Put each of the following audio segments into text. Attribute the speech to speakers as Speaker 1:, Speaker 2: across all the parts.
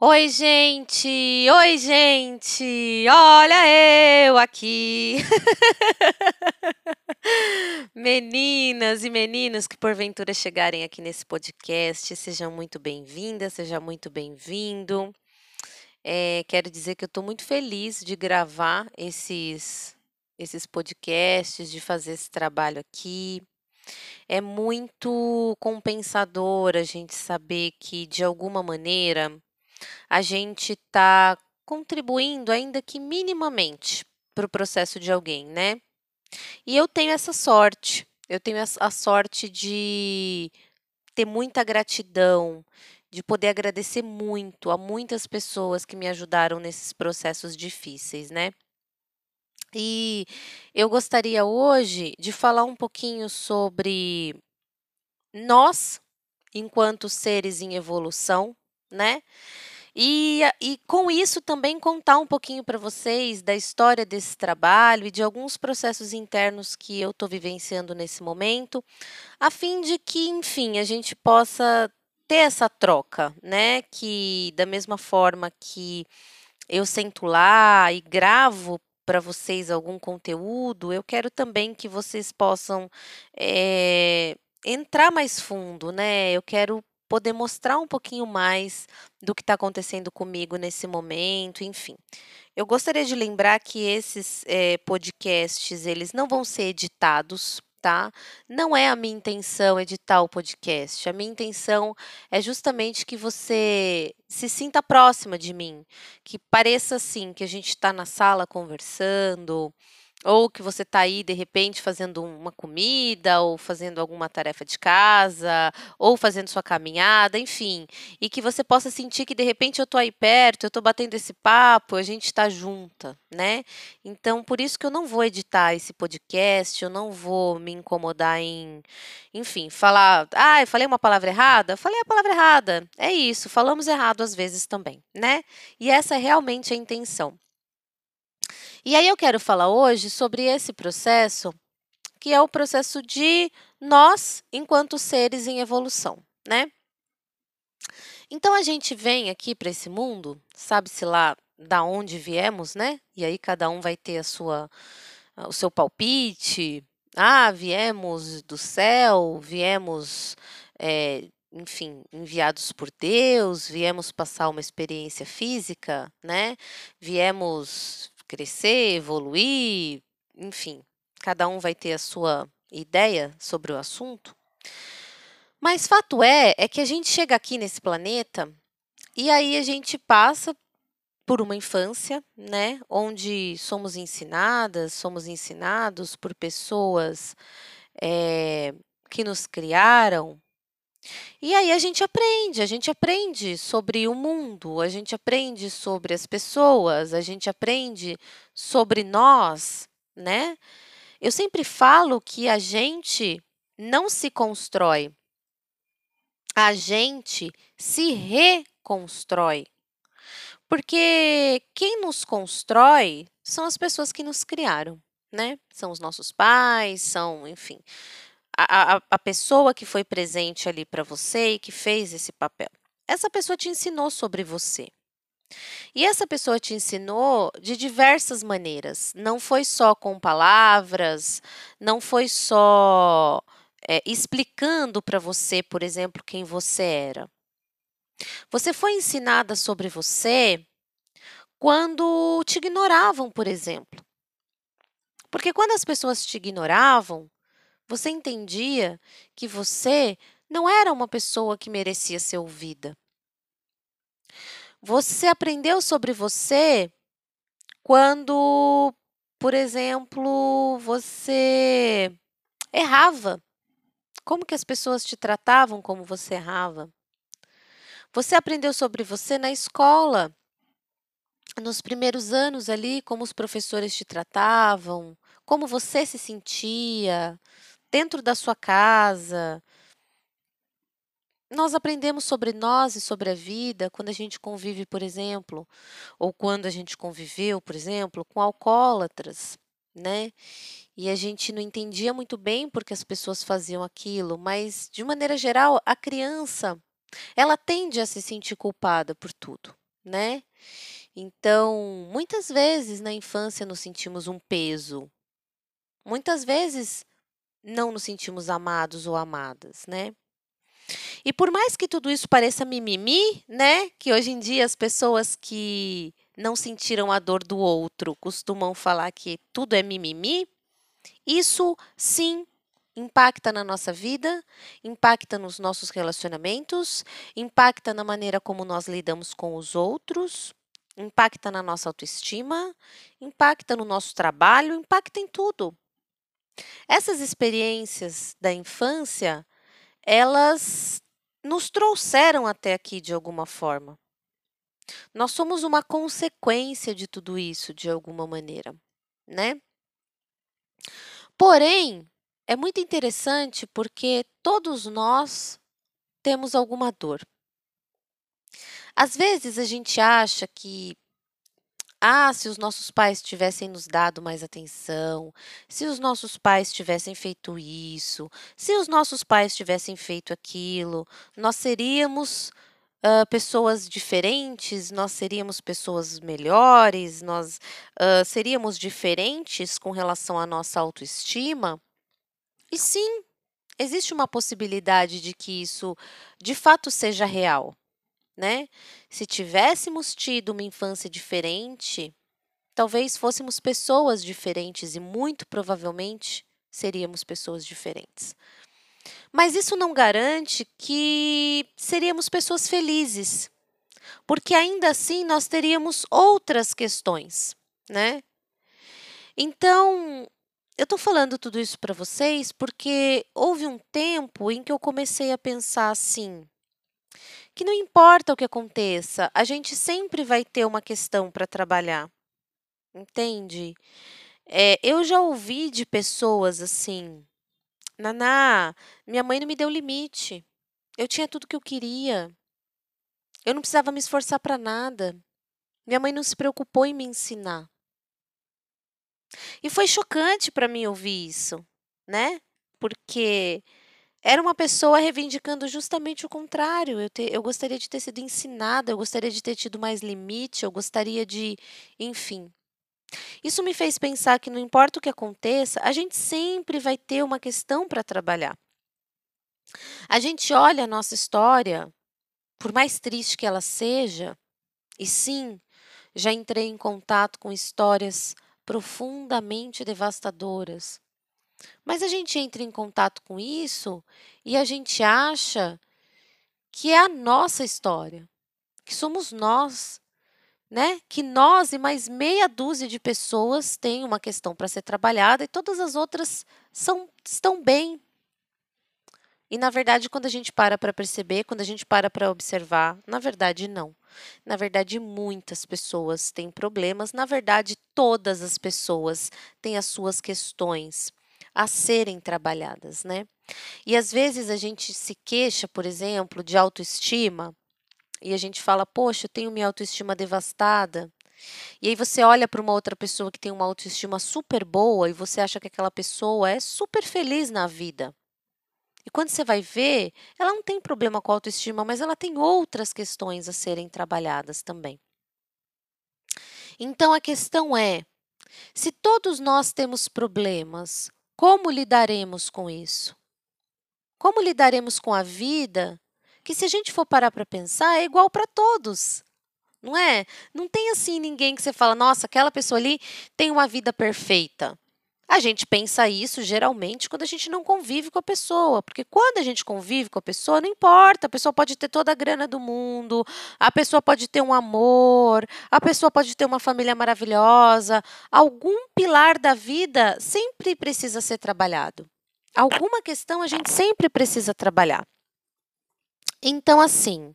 Speaker 1: Oi, gente! Oi, gente! Olha eu aqui! Meninas e meninos que porventura chegarem aqui nesse podcast, sejam muito bem-vindas, seja muito bem-vindo. Eh, quero dizer que eu estou muito feliz de gravar esses esses podcasts, de fazer esse trabalho aqui. É muito compensador a gente saber que, de alguma maneira, a gente está contribuindo, ainda que minimamente, para o processo de alguém, né? E eu tenho essa sorte, eu tenho a sorte de ter muita gratidão, de poder agradecer muito a muitas pessoas que me ajudaram nesses processos difíceis, né? E eu gostaria hoje de falar um pouquinho sobre nós, enquanto seres em evolução, né? E e com isso também contar um pouquinho para vocês da história desse trabalho e de alguns processos internos que eu estou vivenciando nesse momento, a fim de que, enfim, a gente possa ter essa troca, né, que da mesma forma que eu sento lá e gravo para vocês algum conteúdo, eu quero também que vocês possam, eh, entrar mais fundo, né, eu quero poder mostrar um pouquinho mais do que está acontecendo comigo nesse momento, enfim. Eu gostaria de lembrar que esses, eh, podcasts, eles não vão ser editados, tá? Não é a minha intenção editar o podcast, a minha intenção é justamente que você se sinta próxima de mim, que pareça, assim, que a gente está na sala conversando, ou que você está aí, de repente, fazendo uma comida, ou fazendo alguma tarefa de casa, ou fazendo sua caminhada, enfim, e que você possa sentir que, de repente, eu estou aí perto, eu estou batendo esse papo, a gente está junta, né? Então, por isso que eu não vou editar esse podcast, eu não vou me incomodar em, enfim, falar: "Ai, falei uma palavra errada?". Falei a palavra errada, é isso, falamos errado às vezes também, né? E essa é realmente a intenção. E aí eu quero falar hoje sobre esse processo, que é o processo de nós enquanto seres em evolução, né? Então a gente vem aqui para esse mundo, sabe-se lá da onde viemos, né? E aí cada um vai ter a sua o seu palpite. "Ah, viemos do céu, viemos, eh, enfim, enviados por Deus, viemos passar uma experiência física, né, viemos crescer, evoluir", enfim, cada um vai ter a sua ideia sobre o assunto. Mas fato é, é que a gente chega aqui nesse planeta, e aí a gente passa por uma infância, né, onde somos ensinadas, somos ensinados por pessoas, eh, que nos criaram, e aí a gente aprende, a gente aprende sobre o mundo, a gente aprende sobre as pessoas, a gente aprende sobre nós, né? Eu sempre falo que a gente não se constrói, a gente se reconstrói. Porque quem nos constrói são as pessoas que nos criaram, né? São os nossos pais, são, enfim, a a a pessoa que foi presente ali para você e que fez esse papel. Essa pessoa te ensinou sobre você. E essa pessoa te ensinou de diversas maneiras, não foi só com palavras, não foi só, eh, explicando para você, por exemplo, quem você era. Você foi ensinada sobre você quando te ignoravam, por exemplo. Porque quando as pessoas te ignoravam, você entendia que você não era uma pessoa que merecia ser ouvida. Você aprendeu sobre você quando, por exemplo, você errava. Como que as pessoas te tratavam como você errava. Você aprendeu sobre você na escola. Nos primeiros anos ali, como os professores te tratavam, como você se sentia, dentro da sua casa. Nós aprendemos sobre nós e sobre a vida quando a gente convive, por exemplo, ou quando a gente conviveu, por exemplo, com alcoólatras, né, e a gente não entendia muito bem porque as pessoas faziam aquilo, mas de maneira geral a criança, ela tende a se sentir culpada por tudo, né? Então, muitas vezes na infância nos sentimos um peso. Muitas vezes não nos sentimos amados ou amadas, né? E por mais que tudo isso pareça mimimi, né? Que hoje em dia as pessoas que não sentiram a dor do outro costumam falar que tudo é mimimi. Isso sim impacta na nossa vida, impacta nos nossos relacionamentos, impacta na maneira como nós lidamos com os outros, impacta na nossa autoestima, impacta no nosso trabalho, impacta em tudo. Essas experiências da infância, elas nos trouxeram até aqui de alguma forma. Nós somos uma consequência de tudo isso, de alguma maneira, né? Porém, é muito interessante porque todos nós temos alguma dor. Às vezes a gente acha que ah, se os nossos pais tivessem nos dado mais atenção, se os nossos pais tivessem feito isso, se os nossos pais tivessem feito aquilo, nós seríamos uh, pessoas diferentes, nós seríamos pessoas melhores, nós uh, seríamos diferentes com relação à nossa autoestima. E sim, existe uma possibilidade de que isso de fato seja real né? Se tivéssemos tido uma infância diferente, talvez fôssemos pessoas diferentes e muito provavelmente seríamos pessoas diferentes. Mas isso não garante que seríamos pessoas felizes, porque ainda assim nós teríamos outras questões, né? Então, eu estou falando tudo isso para vocês porque houve um tempo em que eu comecei a pensar assim: que não importa o que aconteça, a gente sempre vai ter uma questão para trabalhar. Entende? É, eu já ouvi de pessoas assim: Naná, minha mãe não me deu limite. Eu tinha tudo que eu queria. Eu não precisava me esforçar para nada. Minha mãe não se preocupou em me ensinar. E foi chocante para mim ouvir isso, né? Porque era uma pessoa reivindicando justamente o contrário. Eu, te, eu gostaria de ter sido ensinada, eu gostaria de ter tido mais limite, eu gostaria de. Enfim. Isso me fez pensar que não importa o que aconteça, a gente sempre vai ter uma questão para trabalhar. A gente olha a nossa história, por mais triste que ela seja, e sim, já entrei em contato com histórias profundamente devastadoras, mas a gente entra em contato com isso e a gente acha que é a nossa história, que somos nós, né? Que nós e mais meia dúzia de pessoas têm uma questão para ser trabalhada e todas as outras são, estão bem. E na verdade, quando a gente para para perceber, quando a gente para para observar, na verdade não. Na verdade, muitas pessoas têm problemas, na verdade, todas as pessoas têm as suas questões a serem trabalhadas, né? E às vezes a gente se queixa, por exemplo, de autoestima, e a gente fala, poxa, eu tenho minha autoestima devastada. E aí você olha para uma outra pessoa que tem uma autoestima super boa e você acha que aquela pessoa é super feliz na vida. E quando você vai ver, ela não tem problema com a autoestima, mas ela tem outras questões a serem trabalhadas também. Então a questão é: se todos nós temos problemas, como lidaremos com isso? Como lidaremos com a vida que, se a gente for parar para pensar, é igual para todos? Não é? Não tem assim ninguém que você fala, nossa, aquela pessoa ali tem uma vida perfeita. A gente pensa isso geralmente quando a gente não convive com a pessoa, porque quando a gente convive com a pessoa, não importa, a pessoa pode ter toda a grana do mundo, a pessoa pode ter um amor, a pessoa pode ter uma família maravilhosa, algum pilar da vida sempre precisa ser trabalhado. Alguma questão a gente sempre precisa trabalhar. Então, assim,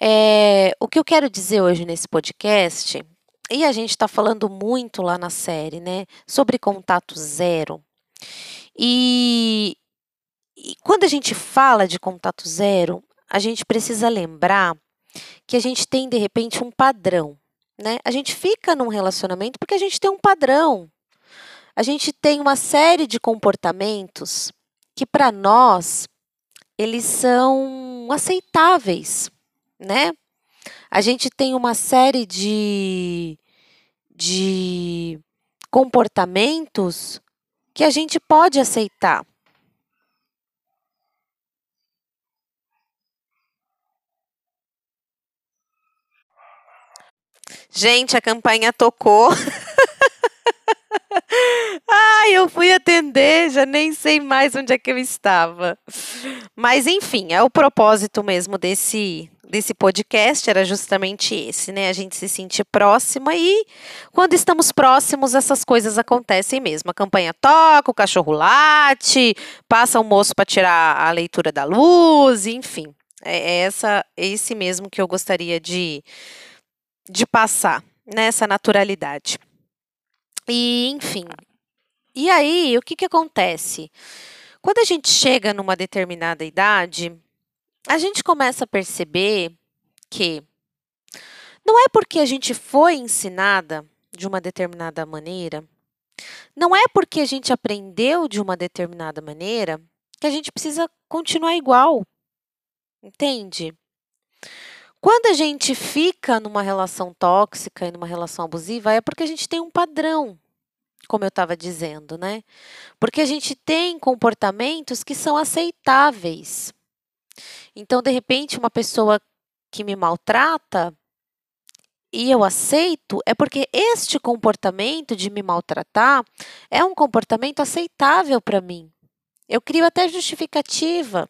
Speaker 1: é, o que eu quero dizer hoje nesse podcast e a gente está falando muito lá na série, né, sobre contato zero. E, e quando a gente fala de contato zero, a gente precisa lembrar que a gente tem de repente um padrão, né? A gente fica num relacionamento porque a gente tem um padrão. A gente tem uma série de comportamentos que para nós eles são aceitáveis, né? A gente tem uma série de, de comportamentos que a gente pode aceitar. Gente, a campanha tocou. Ai, eu fui atender, já nem sei mais onde é que eu estava. Mas enfim, é o propósito mesmo desse desse podcast era justamente esse, né? A gente se sentir próxima e quando estamos próximos essas coisas acontecem mesmo. A campanha toca, o cachorro late, passa o moço para tirar a leitura da luz, enfim. É, é essa esse mesmo que eu gostaria de de passar nessa naturalidade. E, enfim. E aí, o que, que acontece? Quando a gente chega numa determinada idade, a gente começa a perceber que não é porque a gente foi ensinada de uma determinada maneira, não é porque a gente aprendeu de uma determinada maneira que a gente precisa continuar igual. Entende? Quando a gente fica numa relação tóxica e numa relação abusiva, é porque a gente tem um padrão, como eu estava dizendo, né? Porque a gente tem comportamentos que são aceitáveis. Então, de repente, uma pessoa que me maltrata e eu aceito, é porque este comportamento de me maltratar é um comportamento aceitável para mim. Eu crio até justificativa.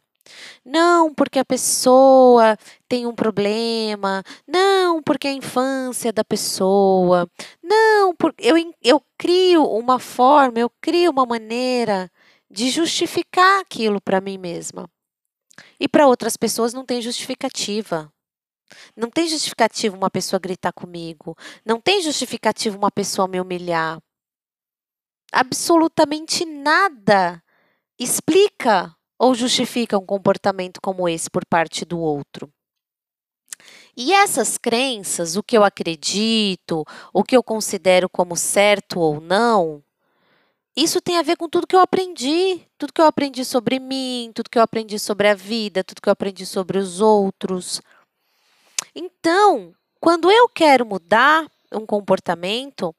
Speaker 1: Não porque a pessoa tem um problema, não porque a infância da pessoa, não porque eu, eu crio uma forma, eu crio uma maneira de justificar aquilo para mim mesma. E para outras pessoas não tem justificativa. Não tem justificativa uma pessoa gritar comigo. Não tem justificativa uma pessoa me humilhar. Absolutamente nada explica ou justifica um comportamento como esse por parte do outro. E essas crenças, o que eu acredito, o que eu considero como certo ou não, isso tem a ver com tudo que eu aprendi, tudo que eu aprendi sobre mim, tudo que eu aprendi sobre a vida, tudo que eu aprendi sobre os outros. Então, quando eu quero mudar um comportamento,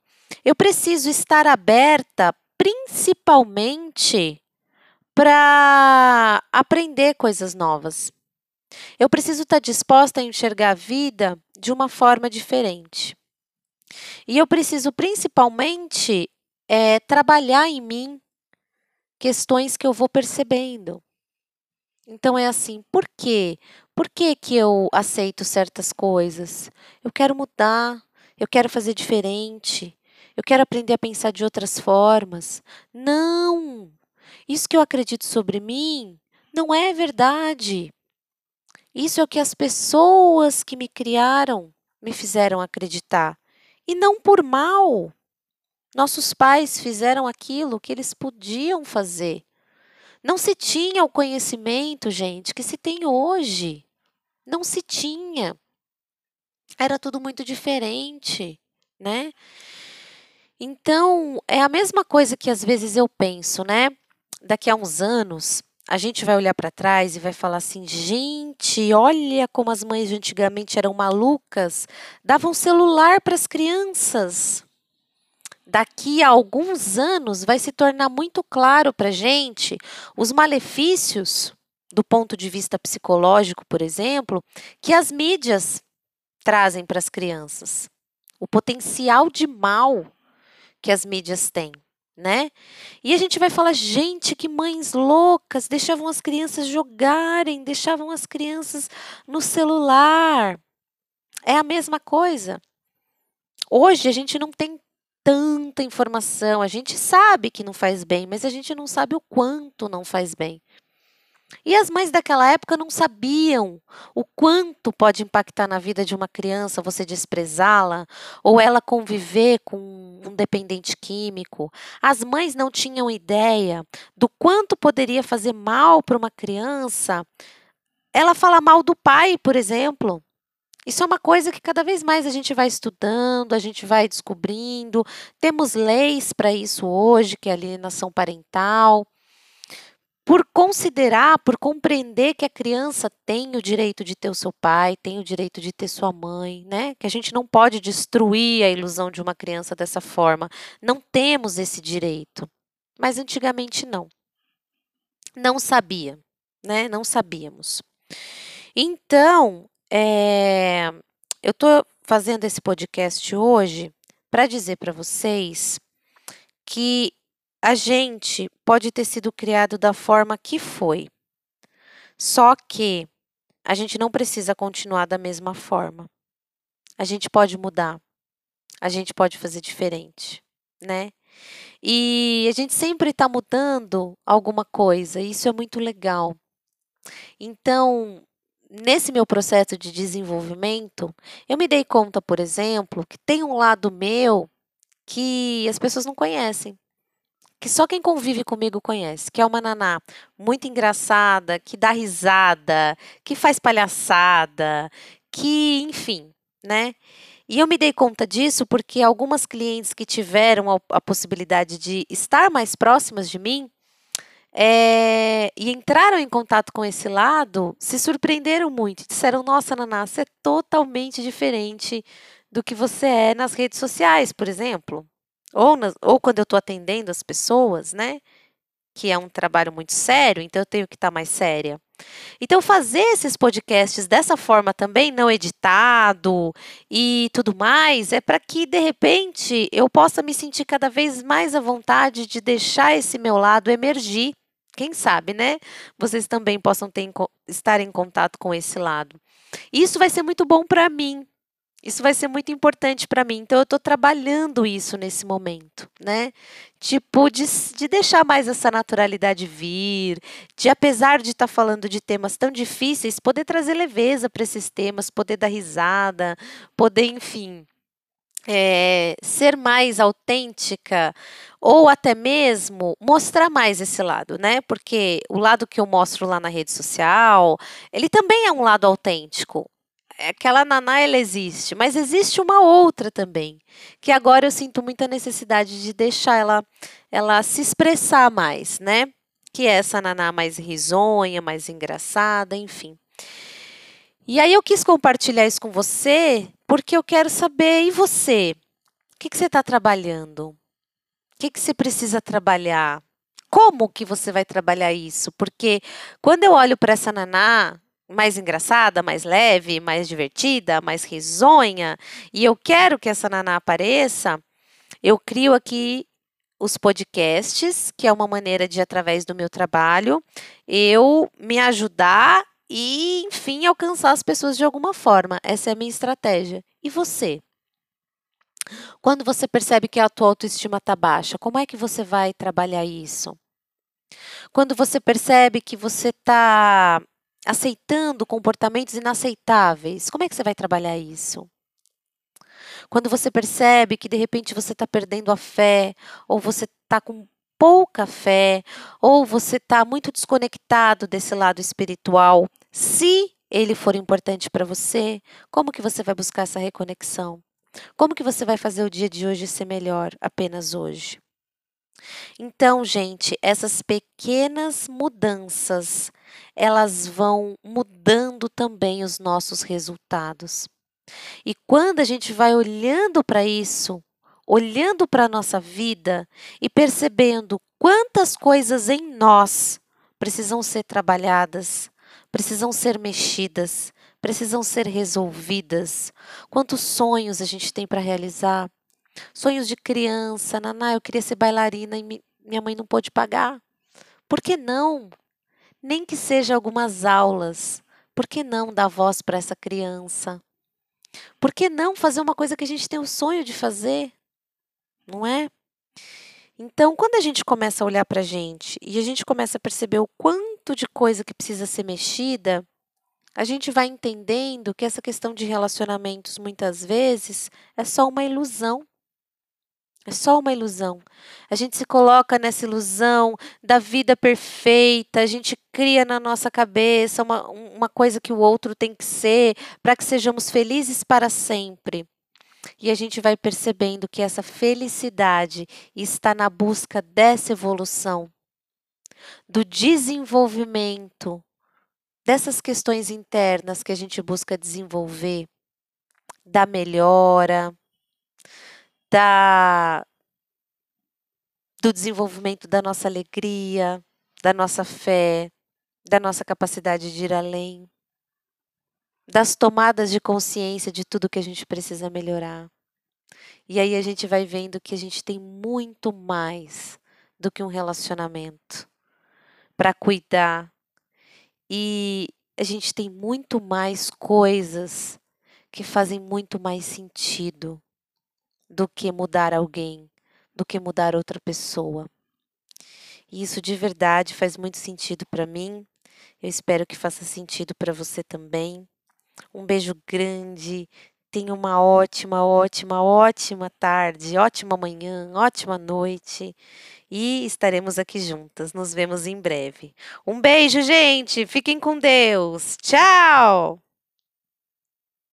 Speaker 1: eu preciso estar aberta principalmente para aprender coisas novas. Eu preciso estar disposta a enxergar a vida de uma forma diferente. E eu preciso principalmente é, trabalhar em mim questões que eu vou percebendo. Então é assim, por quê? Por que, que eu aceito certas coisas? Eu quero mudar, eu quero fazer diferente, eu quero aprender a pensar de outras formas. Não! Isso que eu acredito sobre mim não é verdade. Isso é o que as pessoas que me criaram me fizeram acreditar. E não por mal. Nossos pais fizeram aquilo que eles podiam fazer. Não se tinha o conhecimento, gente, que se tem hoje. Não se tinha. Era tudo muito diferente, né? Então, é a mesma coisa que às vezes eu penso, né? Daqui a uns anos, a gente vai olhar para trás e vai falar assim: gente, olha como as mães de antigamente eram malucas, davam celular para as crianças. Daqui a alguns anos vai se tornar muito claro para gente os malefícios, do ponto de vista psicológico, por exemplo, que as mídias trazem para as crianças. O potencial de mal que as mídias têm né? E a gente vai falar, gente, que mães loucas, deixavam as crianças jogarem, deixavam as crianças no celular. É a mesma coisa. Hoje a gente não tem tanta informação, a gente sabe que não faz bem, mas a gente não sabe o quanto não faz bem. E as mães daquela época não sabiam o quanto pode impactar na vida de uma criança você desprezá-la ou ela conviver com um dependente químico. As mães não tinham ideia do quanto poderia fazer mal para uma criança ela falar mal do pai, por exemplo. Isso é uma coisa que cada vez mais a gente vai estudando, a gente vai descobrindo. Temos leis para isso hoje, que é alienação parental. Por considerar, por compreender que a criança tem o direito de ter o seu pai, tem o direito de ter sua mãe, né? Que a gente não pode destruir a ilusão de uma criança dessa forma. Não temos esse direito. Mas antigamente não. Não sabia, né? Não sabíamos. Então, é, eu estou fazendo esse podcast hoje para dizer para vocês que a gente pode ter sido criado da forma que foi. Só que a gente não precisa continuar da mesma forma. A gente pode mudar. A gente pode fazer diferente, né? E a gente sempre está mudando alguma coisa, e isso é muito legal. Então, nesse meu processo de desenvolvimento, eu me dei conta, por exemplo, que tem um lado meu que as pessoas não conhecem que só quem convive comigo conhece, que é uma naná muito engraçada, que dá risada, que faz palhaçada, que, enfim, né? E eu me dei conta disso porque algumas clientes que tiveram a, a possibilidade de estar mais próximas de mim é, e entraram em contato com esse lado se surpreenderam muito. Disseram: Nossa, Naná, você é totalmente diferente do que você é nas redes sociais, por exemplo ou, nas, ou quando eu estou atendendo as pessoas, né? Que é um trabalho muito sério, então eu tenho que estar tá mais séria. Então, fazer esses podcasts dessa forma também, não editado e tudo mais, é para que, de repente, eu possa me sentir cada vez mais à vontade de deixar esse meu lado emergir. Quem sabe, né? Vocês também possam ter, estar em contato com esse lado. Isso vai ser muito bom para mim, isso vai ser muito importante para mim. Então, eu estou trabalhando isso nesse momento, né? Tipo, de, de deixar mais essa naturalidade vir, de, apesar de estar tá falando de temas tão difíceis, poder trazer leveza para esses temas, poder dar risada, poder, enfim, é, ser mais autêntica ou até mesmo mostrar mais esse lado, né? Porque o lado que eu mostro lá na rede social, ele também é um lado autêntico. É, aquela naná ela existe, mas existe uma outra também, que agora eu sinto muita necessidade de deixar ela ela se expressar mais, né? Que é essa naná mais risonha, mais engraçada, enfim. E aí eu quis compartilhar isso com você, porque eu quero saber, e você? O que, que você está trabalhando? O que, que você precisa trabalhar? Como que você vai trabalhar isso? Porque quando eu olho para essa naná, mais engraçada, mais leve, mais divertida, mais risonha, e eu quero que essa naná apareça, eu crio aqui os podcasts, que é uma maneira de, através do meu trabalho, eu me ajudar e, enfim, alcançar as pessoas de alguma forma. Essa é a minha estratégia. E você? Quando você percebe que a tua autoestima está baixa, como é que você vai trabalhar isso? Quando você percebe que você está aceitando comportamentos inaceitáveis, como é que você vai trabalhar isso? Quando você percebe que de repente você está perdendo a fé, ou você está com pouca fé, ou você está muito desconectado desse lado espiritual, se ele for importante para você, como que você vai buscar essa reconexão? Como que você vai fazer o dia de hoje ser melhor apenas hoje? Então, gente, essas pequenas mudanças, elas vão mudando também os nossos resultados. E quando a gente vai olhando para isso, olhando para a nossa vida e percebendo quantas coisas em nós precisam ser trabalhadas, precisam ser mexidas, precisam ser resolvidas, quantos sonhos a gente tem para realizar, Sonhos de criança, Naná, eu queria ser bailarina e minha mãe não pôde pagar. Por que não? Nem que seja algumas aulas. Por que não dar voz para essa criança? Por que não fazer uma coisa que a gente tem o sonho de fazer? Não é? Então, quando a gente começa a olhar para a gente e a gente começa a perceber o quanto de coisa que precisa ser mexida, a gente vai entendendo que essa questão de relacionamentos muitas vezes é só uma ilusão. É só uma ilusão. A gente se coloca nessa ilusão da vida perfeita, a gente cria na nossa cabeça uma, uma coisa que o outro tem que ser para que sejamos felizes para sempre. E a gente vai percebendo que essa felicidade está na busca dessa evolução. do desenvolvimento dessas questões internas que a gente busca desenvolver, da melhora, da do desenvolvimento da nossa alegria, da nossa fé, da nossa capacidade de ir além, das tomadas de consciência de tudo que a gente precisa melhorar. E aí a gente vai vendo que a gente tem muito mais do que um relacionamento para cuidar. E a gente tem muito mais coisas que fazem muito mais sentido do que mudar alguém, do que mudar outra pessoa. E isso de verdade faz muito sentido para mim. Eu espero que faça sentido para você também. Um beijo grande. Tenha uma ótima, ótima, ótima tarde, ótima manhã, ótima noite. E estaremos aqui juntas. Nos vemos em breve. Um beijo, gente. Fiquem com Deus. Tchau!